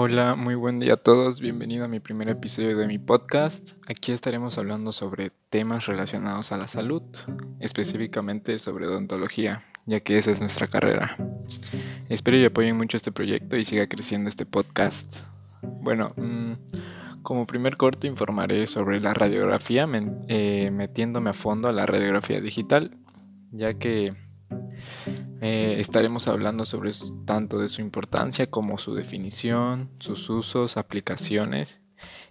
Hola, muy buen día a todos. Bienvenido a mi primer episodio de mi podcast. Aquí estaremos hablando sobre temas relacionados a la salud, específicamente sobre odontología, ya que esa es nuestra carrera. Espero y apoyen mucho este proyecto y siga creciendo este podcast. Bueno, mm, como primer corto informaré sobre la radiografía, eh, metiéndome a fondo a la radiografía digital, ya que eh, estaremos hablando sobre tanto de su importancia como su definición, sus usos, aplicaciones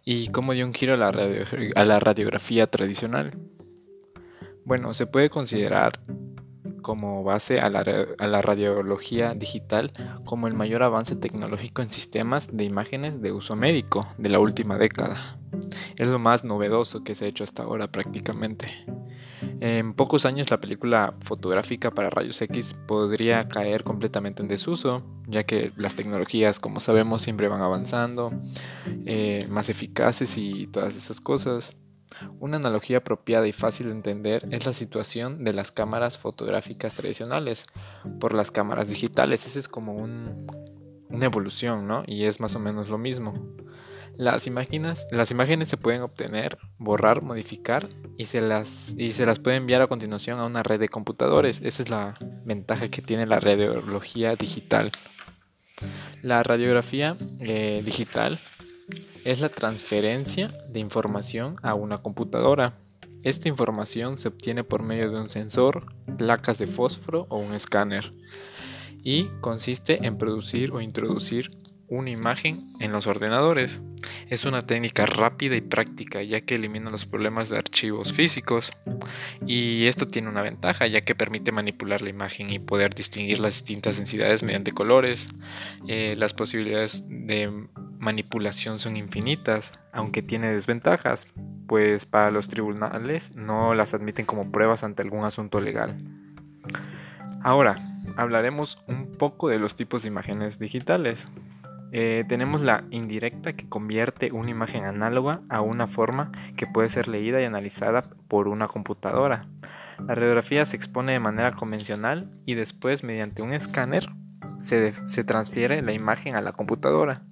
y cómo dio un giro a la, radiografía tradicional. Bueno, se puede considerar como base a la, radiología digital como el mayor avance tecnológico en sistemas de imágenes de uso médico de la última década. Es lo más novedoso que se ha hecho hasta ahora prácticamente. En pocos años la película fotográfica para rayos X podría caer completamente en desuso, ya que las tecnologías, como sabemos, siempre van avanzando, eh, más eficaces y todas esas cosas. Una analogía apropiada y fácil de entender es la situación de las cámaras fotográficas tradicionales por las cámaras digitales. Esa es como una evolución, ¿no? Y es más o menos lo mismo. Las imágenes, las imágenes se pueden obtener, borrar, modificar y se, las, y se las puede enviar a continuación a una red de computadores. Esa es la ventaja que tiene la radiología digital. La radiografía eh, digital es la transferencia de información a una computadora. Esta información se obtiene por medio de un sensor, placas de fósforo o un escáner y consiste en producir o introducir una imagen en los ordenadores. Es una técnica rápida y práctica ya que elimina los problemas de archivos físicos y esto tiene una ventaja ya que permite manipular la imagen y poder distinguir las distintas densidades mediante colores. Eh, las posibilidades de manipulación son infinitas, aunque tiene desventajas, pues para los tribunales no las admiten como pruebas ante algún asunto legal. Ahora, hablaremos un poco de los tipos de imágenes digitales. Eh, tenemos la indirecta que convierte una imagen análoga a una forma que puede ser leída y analizada por una computadora. La radiografía se expone de manera convencional y después mediante un escáner se, se transfiere la imagen a la computadora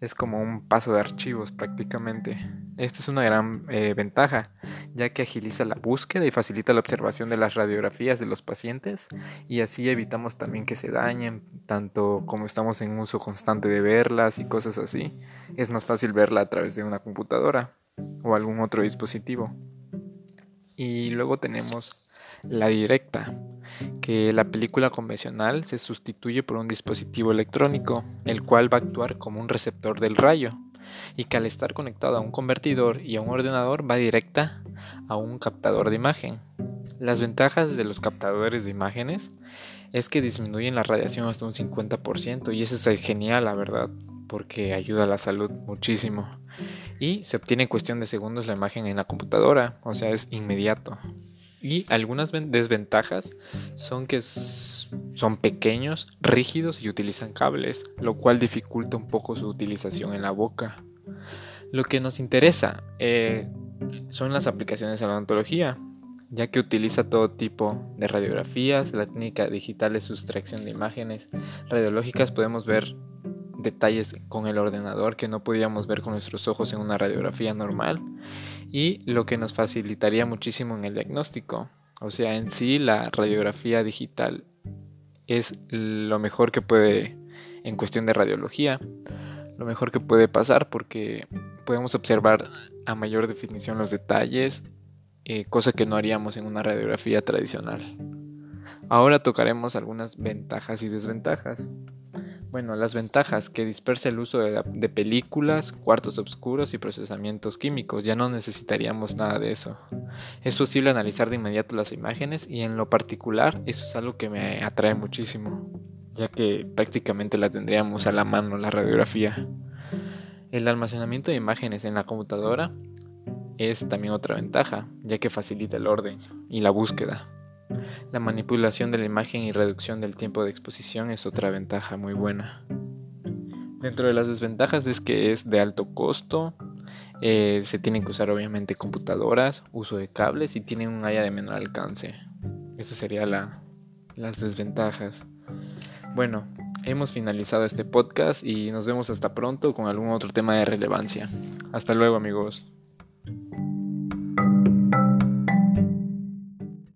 es como un paso de archivos prácticamente. Esta es una gran eh, ventaja, ya que agiliza la búsqueda y facilita la observación de las radiografías de los pacientes y así evitamos también que se dañen, tanto como estamos en uso constante de verlas y cosas así. Es más fácil verla a través de una computadora o algún otro dispositivo. Y luego tenemos la directa, que la película convencional se sustituye por un dispositivo electrónico, el cual va a actuar como un receptor del rayo, y que al estar conectado a un convertidor y a un ordenador va directa a un captador de imagen. Las ventajas de los captadores de imágenes es que disminuyen la radiación hasta un 50% y eso es genial, la verdad, porque ayuda a la salud muchísimo. Y se obtiene en cuestión de segundos la imagen en la computadora, o sea, es inmediato. Y algunas desventajas son que son pequeños, rígidos y utilizan cables, lo cual dificulta un poco su utilización en la boca. Lo que nos interesa eh, son las aplicaciones de la odontología, ya que utiliza todo tipo de radiografías, la técnica digital de sustracción de imágenes radiológicas, podemos ver detalles con el ordenador que no podíamos ver con nuestros ojos en una radiografía normal y lo que nos facilitaría muchísimo en el diagnóstico. O sea, en sí la radiografía digital es lo mejor que puede, en cuestión de radiología, lo mejor que puede pasar porque podemos observar a mayor definición los detalles, eh, cosa que no haríamos en una radiografía tradicional. Ahora tocaremos algunas ventajas y desventajas. Bueno, las ventajas que dispersa el uso de, películas, cuartos oscuros y procesamientos químicos. Ya no necesitaríamos nada de eso. Es posible analizar de inmediato las imágenes y en lo particular eso es algo que me atrae muchísimo, ya que prácticamente la tendríamos a la mano la radiografía. El almacenamiento de imágenes en la computadora es también otra ventaja, ya que facilita el orden y la búsqueda. La manipulación de la imagen y reducción del tiempo de exposición es otra ventaja muy buena. Dentro de las desventajas es que es de alto costo, eh, se tienen que usar obviamente computadoras, uso de cables y tienen un área de menor alcance. Esas serían las desventajas. Bueno, hemos finalizado este podcast y nos vemos hasta pronto con algún otro tema de relevancia. Hasta luego amigos.